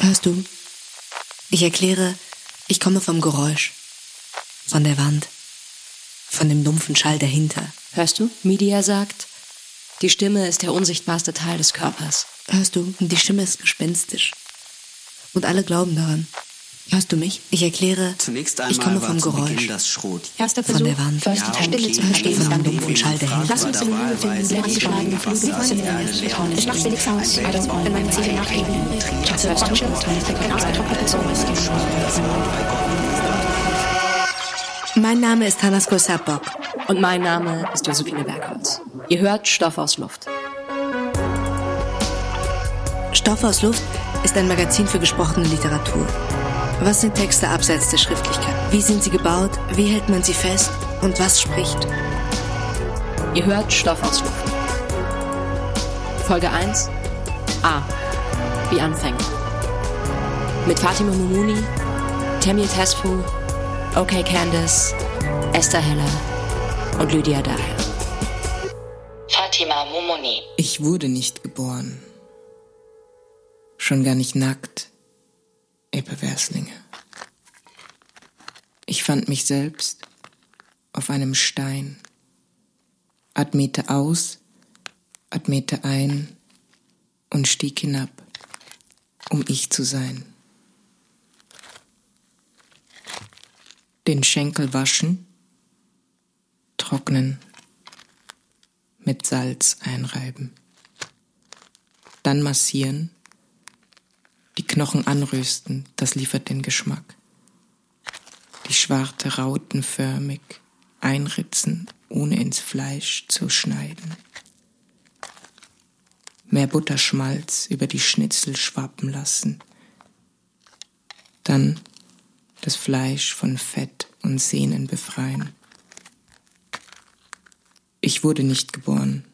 Hörst du? Ich erkläre, ich komme vom Geräusch, von der Wand, von dem dumpfen Schall dahinter. Hörst du? Media sagt, die Stimme ist der unsichtbarste Teil des Körpers. Hörst du? Die Stimme ist gespenstisch. Und alle glauben daran. Hörst du mich? Ich erkläre, Zunächst einmal ich komme vom zu Geräusch, das Schrot. Erster von Versuch, der Wand, Ja, Stille okay, zu dann verstehen, ist die dumpfen Schall dahinter. Lass uns in Ruhe finden, der von der Erde. Ich mach's dir nichts aus, wenn meine Ziele nachgeben. Schatze, hörst du? Bin ausgetrocknet Zunge. Mein Name ist Hannas Kosabok. Und mein Name ist Josephine Bergholz. Ihr hört Stoff aus Luft. Stoff aus Luft ist ein Magazin für gesprochene Literatur. Was sind Texte abseits der Schriftlichkeit? Wie sind sie gebaut? Wie hält man sie fest? Und was spricht? Ihr hört Stoff aus Luft. Folge 1. A. Wie Anfänge. Mit Fatima Mumuni, Temir Tesfu, OK Candice, Esther Heller und Lydia Daher. Fatima Mumuni. Ich wurde nicht geboren. Schon gar nicht nackt, ihr. Ich fand mich selbst auf einem Stein. Atmete aus, atmete ein und stieg hinab, um ich zu sein. Den Schenkel waschen, trocknen, mit Salz einreiben. Dann massieren, die Knochen anrösten, das liefert den Geschmack. Die Schwarte rautenförmig einritzen, ohne ins Fleisch zu schneiden. Mehr Butterschmalz über die Schnitzel schwappen lassen. Dann das Fleisch von Fett und Sehnen befreien. Ich wurde nicht geboren,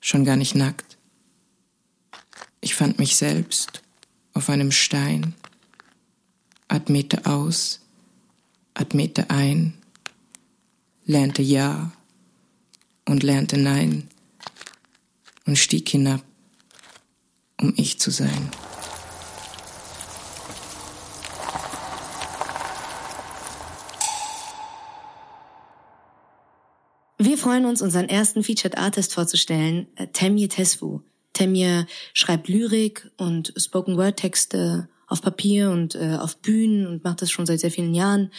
schon gar nicht nackt. Ich fand mich selbst auf einem Stein, atmete aus, atmete ein, lernte Ja und lernte Nein und stieg hinab, um ich zu sein. Wir freuen uns, unseren ersten Featured Artist vorzustellen, äh, Temye Tesfu. Temye schreibt Lyrik und Spoken Word Texte auf Papier und äh, auf Bühnen und macht das schon seit sehr vielen Jahren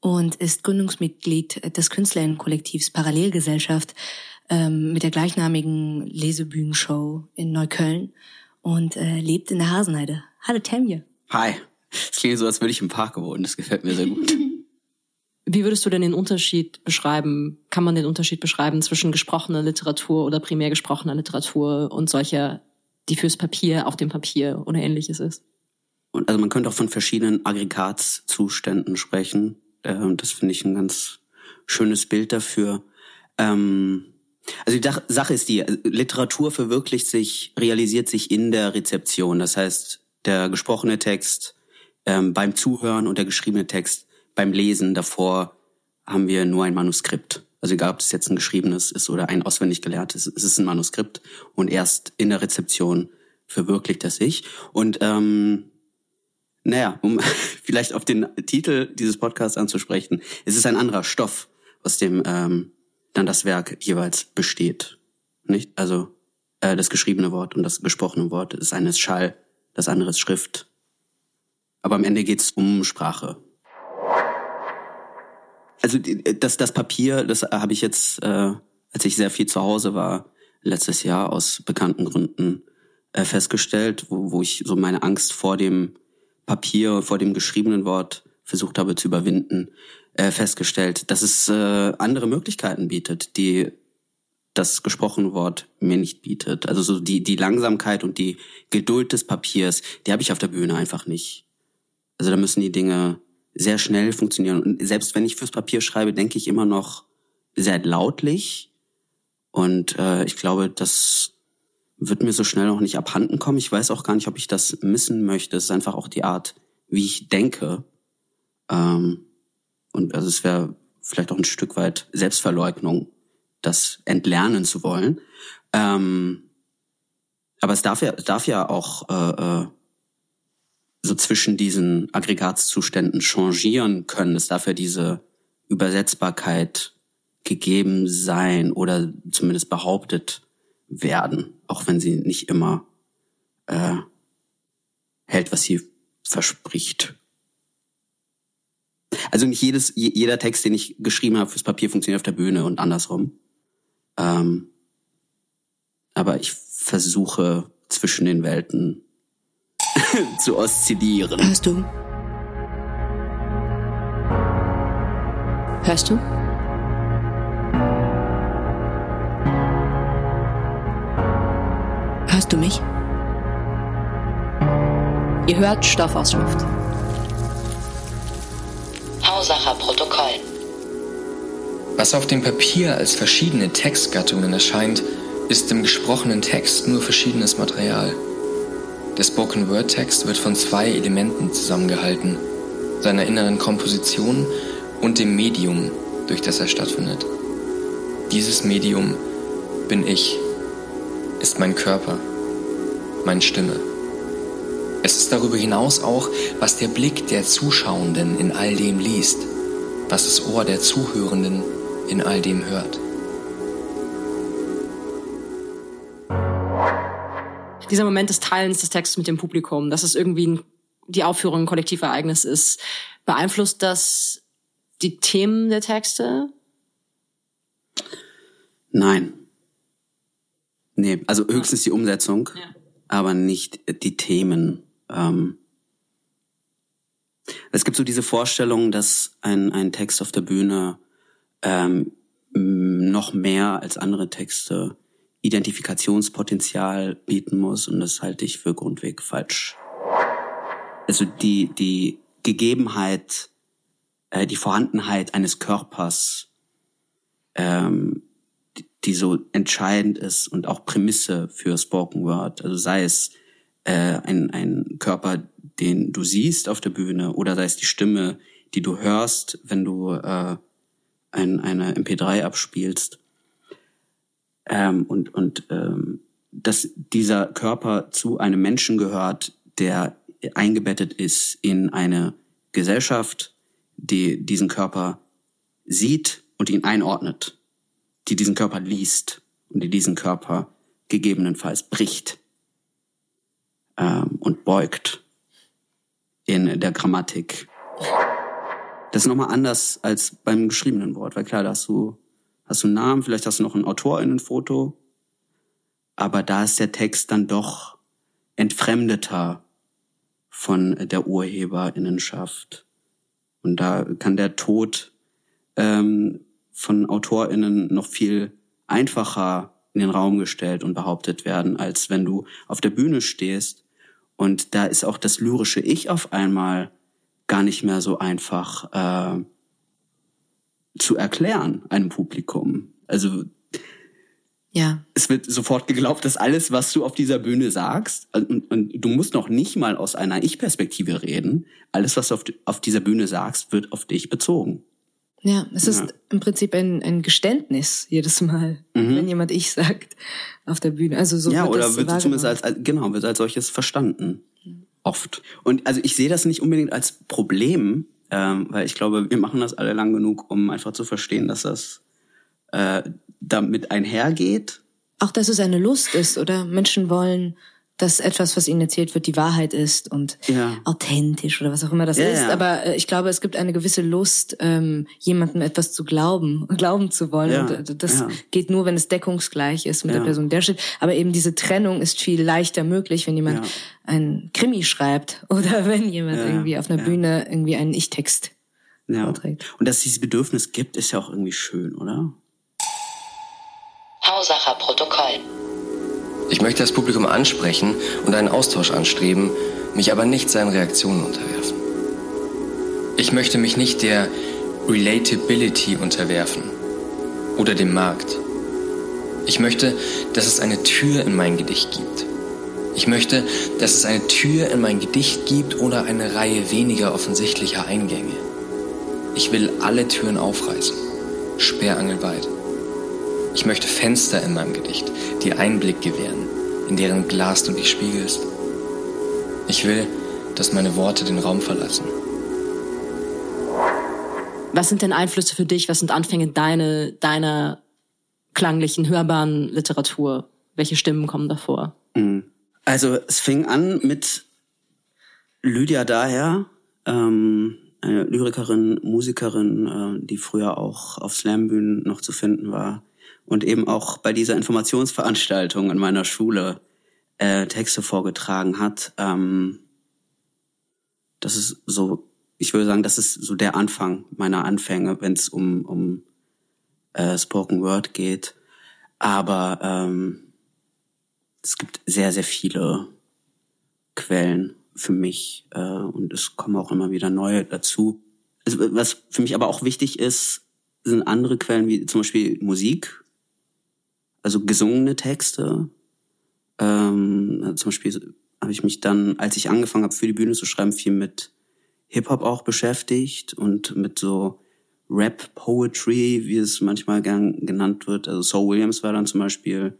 und ist Gründungsmitglied des Künstlerinnenkollektivs Parallelgesellschaft ähm, mit der gleichnamigen Lesebühnenshow in Neukölln und äh, lebt in der Hasenheide. Hallo Temye. Hi. Es klingt so, als würde ich im Park wohnen. Das gefällt mir sehr gut. Wie würdest du denn den Unterschied beschreiben? Kann man den Unterschied beschreiben zwischen gesprochener Literatur oder primär gesprochener Literatur und solcher, die fürs Papier auf dem Papier oder ähnliches ist? Und also man könnte auch von verschiedenen Aggregatzuständen sprechen. Ähm, das finde ich ein ganz schönes Bild dafür. Ähm, also die Sache ist die, Literatur verwirklicht sich, realisiert sich in der Rezeption. Das heißt, der gesprochene Text ähm, beim Zuhören und der geschriebene Text beim Lesen. Davor haben wir nur ein Manuskript. Also egal, ob es jetzt ein geschriebenes ist oder ein auswendig gelerntes, es ist ein Manuskript. Und erst in der Rezeption verwirklicht das sich. Und ähm, naja, um vielleicht auf den Titel dieses Podcasts anzusprechen, es ist ein anderer Stoff, aus dem ähm, dann das Werk jeweils besteht. Nicht? Also äh, das geschriebene Wort und das gesprochene Wort ist eines Schall, das andere ist Schrift. Aber am Ende geht's um Sprache. Also die- das, das Papier, das habe ich jetzt, äh, als ich sehr viel zu Hause war, letztes Jahr aus bekannten Gründen äh, festgestellt, wo, wo ich so meine Angst vor dem Papier, vor dem geschriebenen Wort versucht habe zu überwinden, äh, festgestellt, dass es äh, andere Möglichkeiten bietet, die das gesprochene Wort mir nicht bietet. Also so die, die Langsamkeit und die Geduld des Papiers, die habe ich auf der Bühne einfach nicht. Also da müssen die Dinge sehr schnell funktionieren. Und selbst wenn ich fürs Papier schreibe, denke ich immer noch sehr lautlich. Und äh, ich glaube, das wird mir so schnell noch nicht abhanden kommen. Ich weiß auch gar nicht, ob ich das missen möchte. Es ist einfach auch die Art, wie ich denke. Ähm, und also es wäre vielleicht auch ein Stück weit Selbstverleugnung, das entlernen zu wollen. Ähm, aber es darf ja, es darf ja auch äh, äh, so zwischen diesen Aggregatzuständen changieren können. Darf ja diese Übersetzbarkeit gegeben sein oder zumindest behauptet werden, auch wenn sie nicht immer äh, hält, was sie verspricht. Also nicht jedes, jeder Text, den ich geschrieben habe fürs Papier, funktioniert auf der Bühne und andersrum. Ähm, aber ich versuche zwischen den Welten zu oszillieren. Hörst du? Hörst du? Hörst du mich? Ihr hört Stoffausschrift. Hausacher Protokoll. Was auf dem Papier als verschiedene Textgattungen erscheint, ist im gesprochenen Text nur verschiedenes Material. Der Spoken Word Text wird von zwei Elementen zusammengehalten, seiner inneren Komposition und dem Medium, durch das er stattfindet. Dieses Medium bin ich, ist mein Körper, meine Stimme. Es ist darüber hinaus auch, was der Blick der Zuschauenden in all dem liest, was das Ohr der Zuhörenden in all dem hört. Dieser Moment des Teilens des Textes mit dem Publikum, dass es irgendwie ein, die Aufführung ein Kollektivereignis ist, beeinflusst das die Themen der Texte? Nein. Nee, also höchstens die Umsetzung, Ja. aber nicht die Themen. Ähm, es gibt so diese Vorstellung, dass ein, ein Text auf der Bühne ähm, noch mehr als andere Texte Identifikationspotenzial bieten muss und das halte ich für grundweg falsch. Also die, die Gegebenheit, äh, die Vorhandenheit eines Körpers, ähm, die, die so entscheidend ist und auch Prämisse für Spoken Word, also sei es äh, ein, ein Körper, den du siehst auf der Bühne oder sei es die Stimme, die du hörst, wenn du äh, ein, eine MP3 abspielst. Ähm, und und ähm, dass dieser Körper zu einem Menschen gehört, der eingebettet ist in eine Gesellschaft, die diesen Körper sieht und ihn einordnet, die diesen Körper liest und die diesen Körper gegebenenfalls bricht ähm, und beugt in der Grammatik. Das ist nochmal anders als beim geschriebenen Wort, weil klar, da hast du, hast du einen Namen, vielleicht hast du noch ein AutorInnenfoto, aber da ist der Text dann doch entfremdeter von der Urheberinnenschaft. Und da kann der Tod ähm, von AutorInnen noch viel einfacher in den Raum gestellt und behauptet werden, als wenn du auf der Bühne stehst. Und da ist auch das lyrische Ich auf einmal gar nicht mehr so einfach äh, zu erklären einem Publikum. Also Ja. es wird sofort geglaubt, dass alles, was du auf dieser Bühne sagst, und, und du musst noch nicht mal aus einer Ich-Perspektive reden, alles, was du auf, auf dieser Bühne sagst, wird auf dich bezogen. Ja, es ist Ja. im Prinzip ein, ein Geständnis jedes Mal, wenn jemand ich sagt auf der Bühne. Also so Mhm. ja, wird oder wird es zumindest als, als, genau, wird als solches verstanden. Oft. Und also ich sehe das nicht unbedingt als Problem, ähm, weil ich glaube, wir machen das alle lang genug, um einfach zu verstehen, dass das äh, damit einhergeht. Auch, dass es eine Lust ist, oder? Menschen wollen, dass etwas, was ihnen erzählt wird, die Wahrheit ist und Ja. authentisch oder was auch immer das Ja, ist. ja. Aber äh, ich glaube, es gibt eine gewisse Lust, ähm, jemandem etwas zu glauben, glauben zu wollen. Ja, Und äh, das ja. geht nur, wenn es deckungsgleich ist mit Ja. der Person, die da steht. Aber eben diese Trennung ist viel leichter möglich, wenn jemand Ja. ein Krimi schreibt oder wenn jemand Ja, irgendwie auf einer ja. Bühne irgendwie einen Ich-Text Ja. vorträgt. Und dass es dieses Bedürfnis gibt, ist ja auch irgendwie schön, oder? Hausacher Protokoll. Ich möchte das Publikum ansprechen und einen Austausch anstreben, mich aber nicht seinen Reaktionen unterwerfen. Ich möchte mich nicht der Relatability unterwerfen oder dem Markt. Ich möchte, dass es eine Tür in mein Gedicht gibt. Ich möchte, dass es eine Tür in mein Gedicht gibt oder eine Reihe weniger offensichtlicher Eingänge. Ich will alle Türen aufreißen, sperrangelweit. Ich möchte Fenster in meinem Gedicht, die Einblick gewähren, in deren Glas du dich spiegelst. Ich will, dass meine Worte den Raum verlassen. Was sind denn Einflüsse für dich? Was sind Anfänge deine, deiner klanglichen, hörbaren Literatur? Welche Stimmen kommen davor? Mhm. Also es fing an mit Lydia Daher, ähm, eine Lyrikerin, Musikerin, äh, die früher auch auf Slambühnen noch zu finden war und eben auch bei dieser Informationsveranstaltung in meiner Schule äh, Texte vorgetragen hat. Ähm, das ist so, ich würde sagen, das ist so der Anfang meiner Anfänge, wenn es um, um äh, Spoken Word geht. Aber ähm, es gibt sehr, sehr viele Quellen für mich äh, und es kommen auch immer wieder neue dazu. Also, was für mich aber auch wichtig ist, sind andere Quellen wie zum Beispiel Musik, also gesungene Texte. Ähm, zum Beispiel habe ich mich dann, als ich angefangen habe, für die Bühne zu schreiben, viel mit Hip-Hop auch beschäftigt und mit so Rap-Poetry, wie es manchmal gern genannt wird. Also Saul Williams war dann zum Beispiel,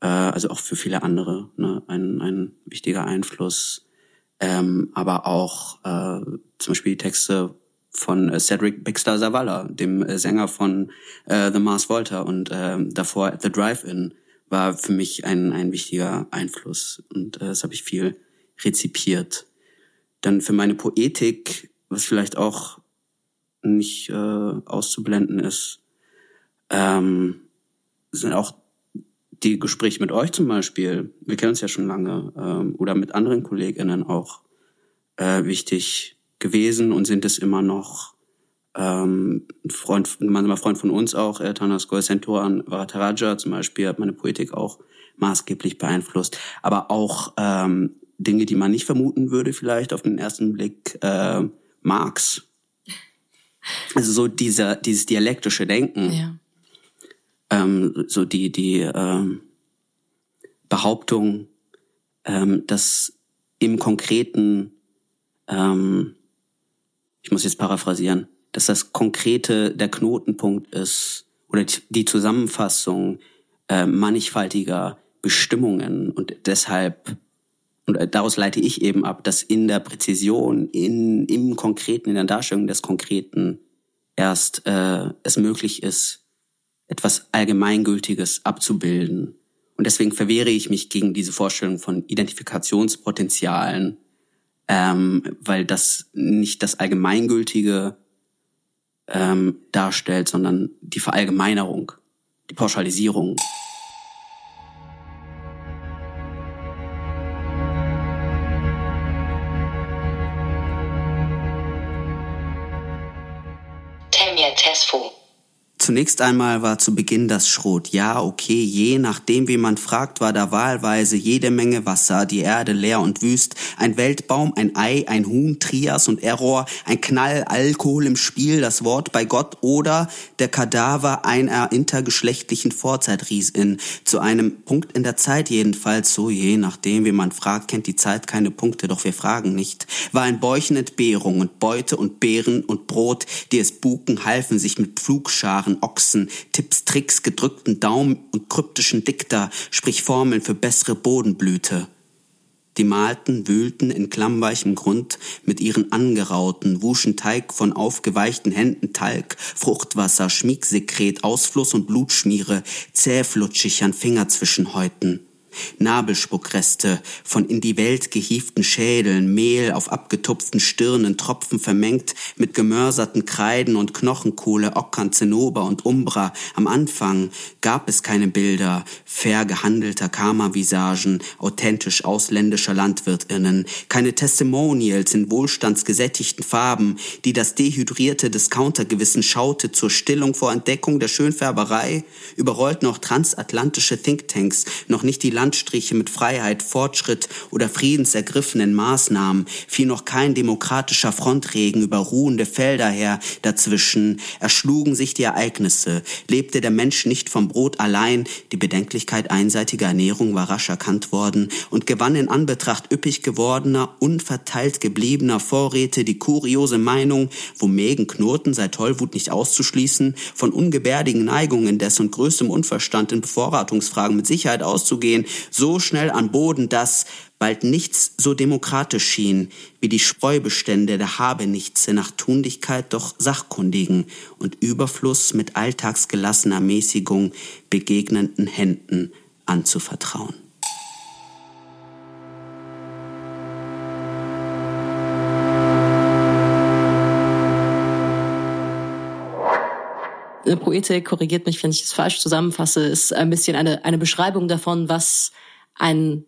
äh, also auch für viele andere, ne, ein, ein wichtiger Einfluss. Ähm, aber auch äh, zum Beispiel die Texte von äh, Cedric Bixler Zavala, dem äh, Sänger von äh, The Mars Volta. Und äh, davor The Drive-In war für mich ein, ein wichtiger Einfluss. Und äh, das habe ich viel rezipiert. Dann für meine Poetik, was vielleicht auch nicht äh, auszublenden ist, ähm, sind auch die Gespräche mit euch zum Beispiel, wir kennen uns ja schon lange, ähm, oder mit anderen KollegInnen auch äh, wichtig gewesen und sind es immer noch. Ähm, ein Freund, gemeinsamer Freund von uns auch, äh, Tanas Goysenturan Varataraja zum Beispiel, hat meine Poetik auch maßgeblich beeinflusst. Aber auch ähm, Dinge, die man nicht vermuten würde, vielleicht auf den ersten Blick, äh, Marx. Also so dieser, dieses dialektische Denken. Ja. Ähm, so die, die ähm, Behauptung, ähm, dass im Konkreten, ähm, ich muss jetzt paraphrasieren, dass das Konkrete der Knotenpunkt ist oder die Zusammenfassung äh, mannigfaltiger Bestimmungen und deshalb und daraus leite ich eben ab, dass in der Präzision, in, im Konkreten, in der Darstellung des Konkreten erst äh, es möglich ist, etwas Allgemeingültiges abzubilden. Und deswegen verwehre ich mich gegen diese Vorstellung von Identifikationspotenzialen, ähm, weil das nicht das Allgemeingültige ähm, darstellt, sondern die Verallgemeinerung, die Pauschalisierung. Zunächst einmal war zu Beginn das Schrot. Ja, okay, je nachdem, wie man fragt, war da wahlweise jede Menge Wasser, die Erde leer und wüst, ein Weltbaum, ein Ei, ein Huhn, Trias und Error, ein Knall, Alkohol im Spiel, das Wort bei Gott oder der Kadaver einer intergeschlechtlichen Vorzeitriesin. Zu einem Punkt in der Zeit jedenfalls, so je nachdem, wie man fragt, kennt die Zeit keine Punkte, doch wir fragen nicht. War ein Bäuchen Entbehrung und Beute und Beeren und Brot, die es buken, halfen sich mit Pflugscharen Ochsen, Tipps, Tricks, gedrückten Daumen und kryptischen Dikter, sprich Formeln für bessere Bodenblüte. Die malten, wühlten in klammweichem Grund mit ihren angerauten, wuschen Teig von aufgeweichten Händen Talg, Fruchtwasser, Schmiegsekret, Ausfluss und Blutschmiere, zähflutschig an Fingerzwischenhäuten. Nabelspuckreste von in die Welt gehieften Schädeln, Mehl auf abgetupften Stirnen, Tropfen vermengt mit gemörserten Kreiden und Knochenkohle, Ockern, Zinnober und Umbra. Am Anfang gab es keine Bilder, fair gehandelter Karma-Visagen, authentisch ausländischer LandwirtInnen, keine Testimonials in wohlstandsgesättigten Farben, die das dehydrierte Discountergewissen schaute zur Stillung vor Entdeckung der Schönfärberei, überrollt noch transatlantische Thinktanks, noch nicht die Landstriche mit Freiheit, Fortschritt oder friedensergriffenen Maßnahmen, fiel noch kein demokratischer Frontregen über ruhende Felder her. Dazwischen, erschlugen sich die Ereignisse, lebte der Mensch nicht vom Brot allein, die Bedenklichkeit einseitiger Ernährung war rasch erkannt worden und gewann in Anbetracht üppig gewordener, unverteilt gebliebener Vorräte die kuriose Meinung, wo Mägen knurrten, sei Tollwut nicht auszuschließen, von ungebärdigen Neigungen des und größtem Unverstand in Bevorratungsfragen mit Sicherheit auszugehen, so schnell an Boden, dass bald nichts so demokratisch schien, wie die Spreubestände der Habenichtse nach Tunlichkeit doch Sachkundigen und Überfluss mit alltagsgelassener Mäßigung begegnenden Händen anzuvertrauen. Poetik, korrigiert mich, wenn ich es falsch zusammenfasse, ist ein bisschen eine, eine Beschreibung davon, was ein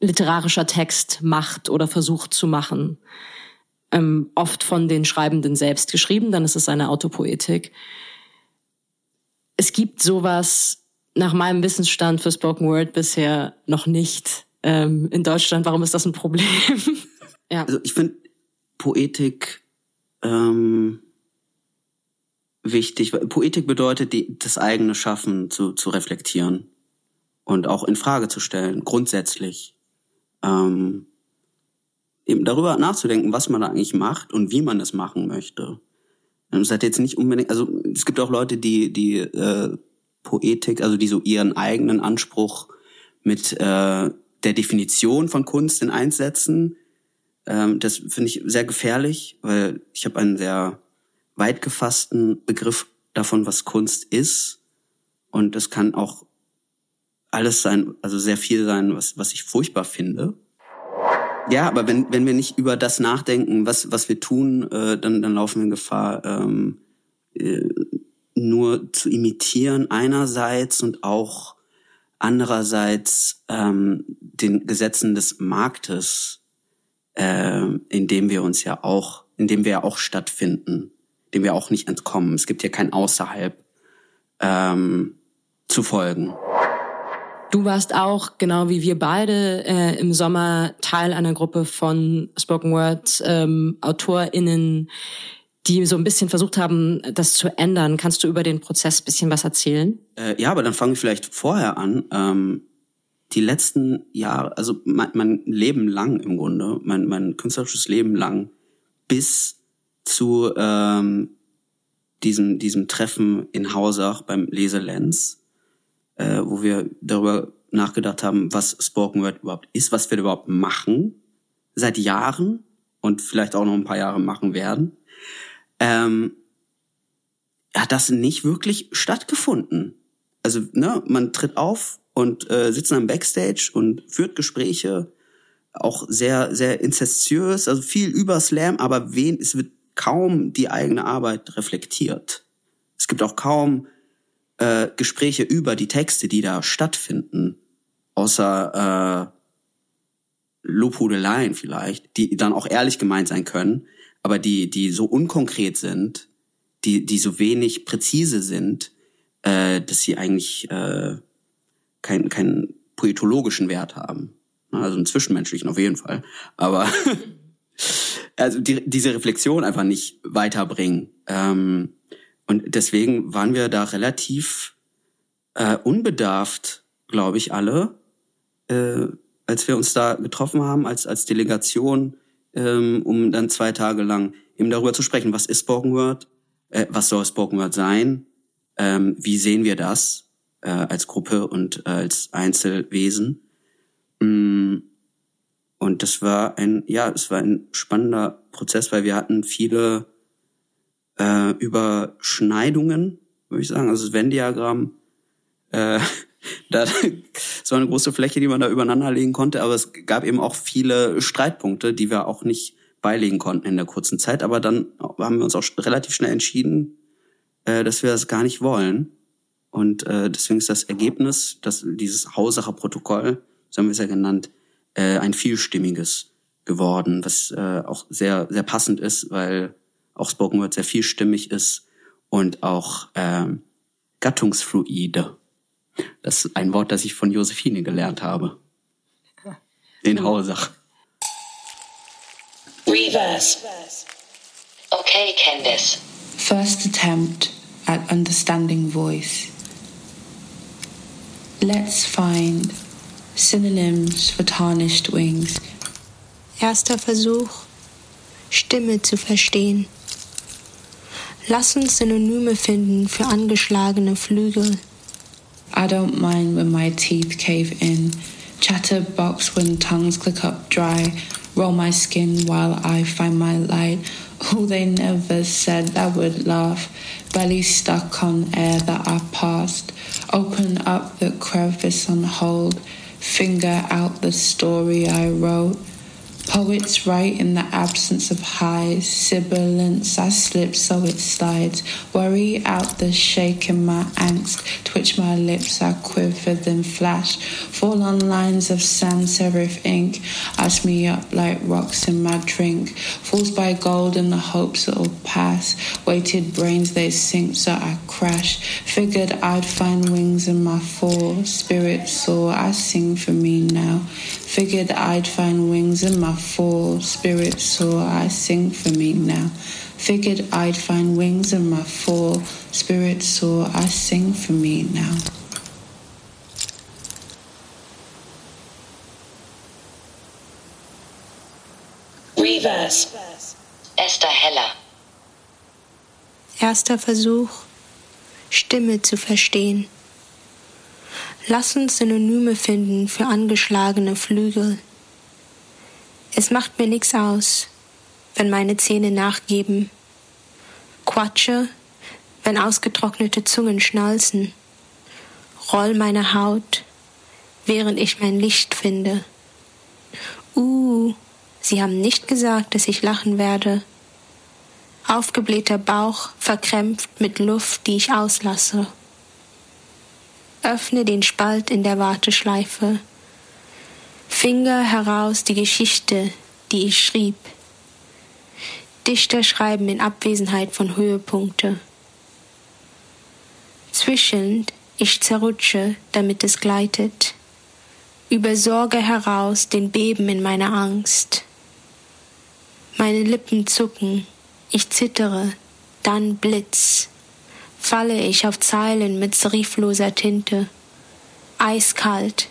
literarischer Text macht oder versucht zu machen. Ähm, oft von den Schreibenden selbst geschrieben, dann ist es eine Autopoetik. Es gibt sowas nach meinem Wissensstand für Spoken Word bisher noch nicht ähm, in Deutschland. Warum ist das ein Problem? ja. Also ich finde Poetik ähm, wichtig. Poetik bedeutet, die, das eigene Schaffen zu, zu reflektieren und auch in Frage zu stellen, grundsätzlich. Ähm, eben darüber nachzudenken, was man da eigentlich macht und wie man es machen möchte. Es hat jetzt nicht unbedingt, also es gibt auch Leute, die die äh, Poetik, also die so ihren eigenen Anspruch mit äh, der Definition von Kunst in eins setzen. Ähm, das finde ich sehr gefährlich, weil ich habe einen sehr weit gefassten Begriff davon, was Kunst ist. Und es kann auch alles sein, also sehr viel sein, was, was ich furchtbar finde. Ja, aber wenn, wenn wir nicht über das nachdenken, was, was wir tun, äh, dann, dann laufen wir in Gefahr, ähm, äh, nur zu imitieren einerseits und auch andererseits ähm, den Gesetzen des Marktes, äh, in dem wir uns ja auch, in dem wir ja auch stattfinden, dem wir auch nicht entkommen. Es gibt hier kein Außerhalb ähm, zu folgen. Du warst auch, genau wie wir beide, äh, im Sommer Teil einer Gruppe von Spoken Word ähm, AutorInnen, die so ein bisschen versucht haben, das zu ändern. Kannst du über den Prozess bisschen was erzählen? Äh, ja, aber dann fange ich vielleicht vorher an. Ähm, die letzten Jahre, also mein, mein Leben lang im Grunde, mein, mein künstlerisches Leben lang, bis zu ähm, diesem, diesem Treffen in Hausach beim Leselenz, äh, wo wir darüber nachgedacht haben, was Spoken Word überhaupt ist, was wir überhaupt machen, seit Jahren und vielleicht auch noch ein paar Jahre machen werden, ähm, hat das nicht wirklich stattgefunden. Also, ne, man tritt auf und äh, sitzt am Backstage und führt Gespräche, auch sehr, sehr inzestiös, also viel über Slam, aber wen, es wird kaum die eigene Arbeit reflektiert. Es gibt auch kaum äh, Gespräche über die Texte, die da stattfinden, außer äh, Lobhudeleien vielleicht, die dann auch ehrlich gemeint sein können, aber die, die so unkonkret sind, die, die so wenig präzise sind, äh, dass sie eigentlich äh, keinen keinen poetologischen Wert haben. Also einen zwischenmenschlichen auf jeden Fall. Aber also die, diese Reflexion einfach nicht weiterbringen. Ähm, und deswegen waren wir da relativ äh, unbedarft, glaube ich, alle, äh, als wir uns da getroffen haben, als, als Delegation, ähm, um dann zwei Tage lang eben darüber zu sprechen, was ist Spoken Word, äh, was soll Spoken Word sein, ähm, wie sehen wir das äh, als Gruppe und äh, als Einzelwesen. Mm, und das war ein, ja, es war ein spannender Prozess, weil wir hatten viele äh, Überschneidungen, würde ich sagen. Also das Venn-Diagramm, äh, da, es war eine große Fläche, die man da übereinander legen konnte, aber es gab eben auch viele Streitpunkte, die wir auch nicht beilegen konnten in der kurzen Zeit. Aber dann haben wir uns auch relativ schnell entschieden, äh, dass wir das gar nicht wollen. Und äh, deswegen ist das Ergebnis, dass dieses Hausacher Protokoll, so haben wir es ja genannt, äh, ein vielstimmiges geworden, was äh, auch sehr, sehr passend ist, weil auch Spoken Word sehr vielstimmig ist und auch ähm, gattungsfluide. Das ist ein Wort, das ich von Josephine gelernt habe. In Hausach. Reverse. Okay, Candice. First attempt at understanding voice. Let's find synonyms for tarnished wings. Erster Versuch, Stimme zu verstehen. Lass uns Synonyme finden für angeschlagene Flügel. I don't mind when my teeth cave in. Chatterbox when tongues click up dry. Roll my skin while I find my light. Oh, they never said that would laugh. Belly stuck on air that I passed. Open up the crevice on hold. Finger out the story I wrote. Poets write in the absence of highs, sibilance I slip so it slides. Worry out the shake in my angst, twitch my lips, I quiver then flash. Fall on lines of sans serif ink, ice me up like rocks in my drink. Falls by gold in the hopes it'll pass. Weighted brains they sink so I crash. Figured I'd find wings in my fall. Spirit soar, I sing for me now. Figured I'd find wings in my fall. Spirit soar, I sing for me now. Figured I'd find wings in my fall. Spirit soar, I sing for me now. Reverse. Esther Heller. Erster Versuch, Stimme zu verstehen. Lass uns Synonyme finden für angeschlagene Flügel. Es macht mir nichts aus, wenn meine Zähne nachgeben. Quatsche, wenn ausgetrocknete Zungen schnalzen. Roll meine Haut, während ich mein Licht finde. Uh, Sie haben nicht gesagt, dass ich lachen werde. Aufgeblähter Bauch verkrämpft mit Luft, die ich auslasse. Öffne den Spalt in der Warteschleife. Finger heraus die Geschichte, die ich schrieb. Dichter schreiben in Abwesenheit von Höhepunkte. Zwischend ich zerrutsche, damit es gleitet. Über Sorge heraus den Beben in meiner Angst. Meine Lippen zucken, ich zittere, dann Blitz. Falle ich auf Zeilen mit serifloser Tinte. Eiskalt,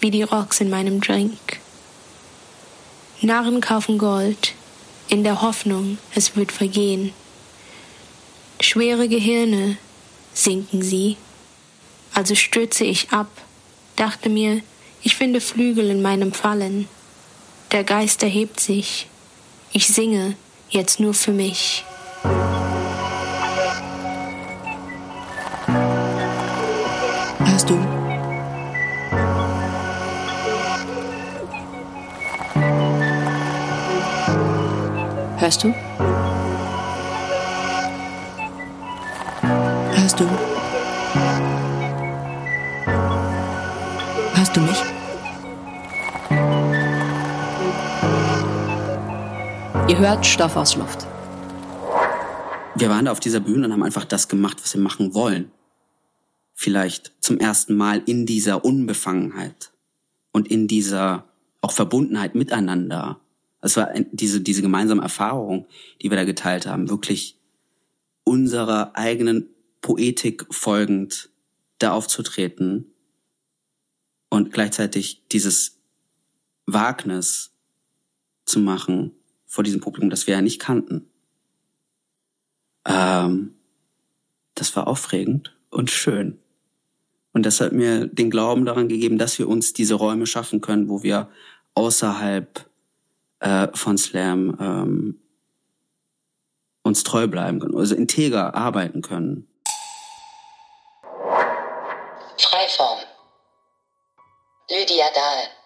wie die Rocks in meinem Drink. Narren kaufen Gold, in der Hoffnung, es wird vergehen. Schwere Gehirne sinken sie. Also stürze ich ab, dachte mir, ich finde Flügel in meinem Fallen. Der Geist erhebt sich. Ich singe jetzt nur für mich. Hörst du? Hörst du? Hörst du mich? Ihr hört Stoff aus Luft. Wir waren da auf dieser Bühne und haben einfach das gemacht, was wir machen wollen. Vielleicht zum ersten Mal in dieser Unbefangenheit und in dieser auch Verbundenheit miteinander. Es war diese, diese gemeinsame Erfahrung, die wir da geteilt haben, wirklich unserer eigenen Poetik folgend da aufzutreten und gleichzeitig dieses Wagnis zu machen vor diesem Publikum, das wir ja nicht kannten. Ähm, das war aufregend und schön. Und das hat mir den Glauben daran gegeben, dass wir uns diese Räume schaffen können, wo wir außerhalb äh, von Slam ähm, uns treu bleiben können, also integer arbeiten können. Freiform. Lydia Dahl.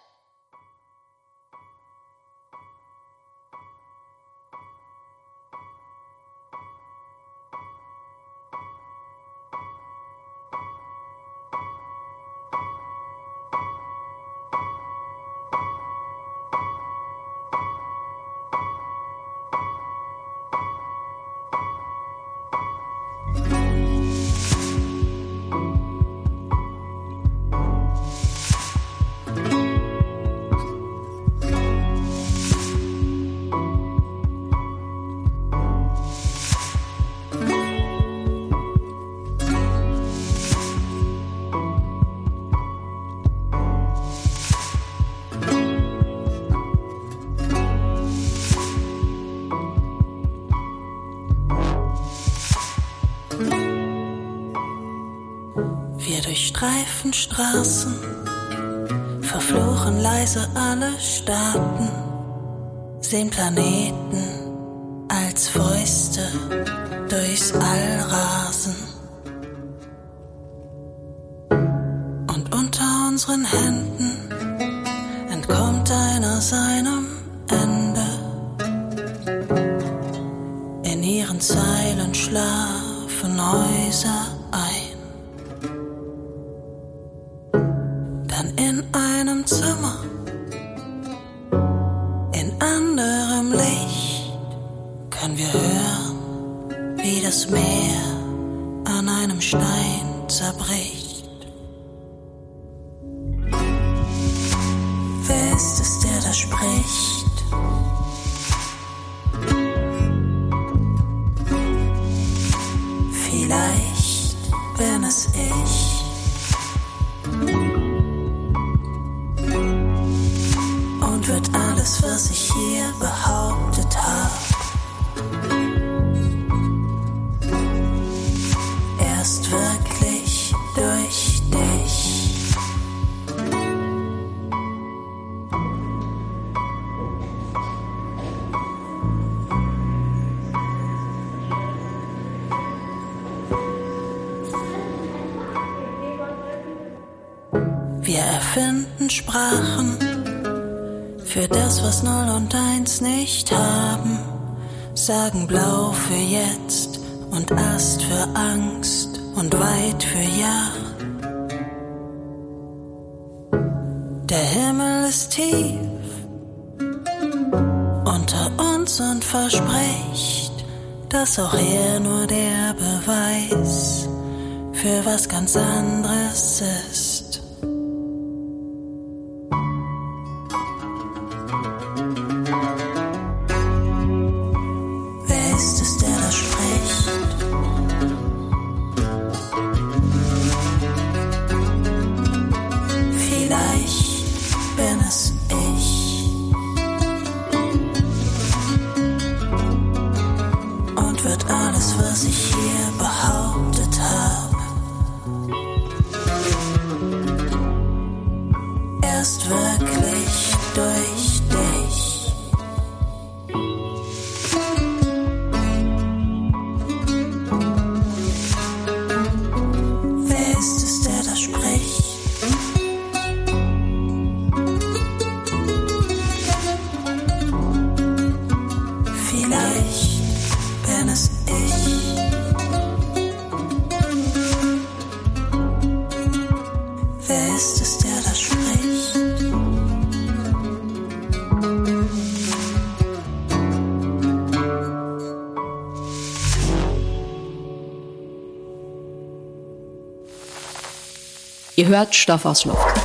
Alten Straßen verfluchen leise alle Staaten, sehen Planeten als Fäuste durchs All rasen. Und unter unseren Händen entkommt einer seinem Ende. In ihren Zeilen schlafen Häuser bin es ich. Sagen Blau für jetzt und Ast für Angst und Weit für Ja. Der Himmel ist tief unter uns und verspricht, dass auch er nur der Beweis für was ganz anderes ist. Ihr hört Stoff aus Luft.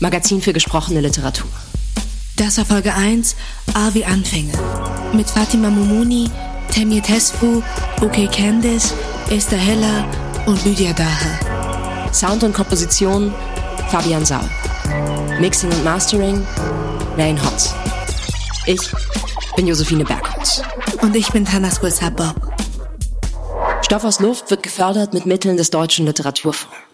Magazin für gesprochene Literatur. Das war Folge 1, A wie Anfänge. Mit Fatima Mumuni, Temir Tesfu, OK Candice, Esther Heller und Lydia Daher. Sound und Komposition Fabian Saul. Mixing und Mastering Lane Hotz. Ich bin Josephine Bergholz. Und ich bin Tanas Bob. Stoff aus Luft wird gefördert mit Mitteln des Deutschen Literaturfonds.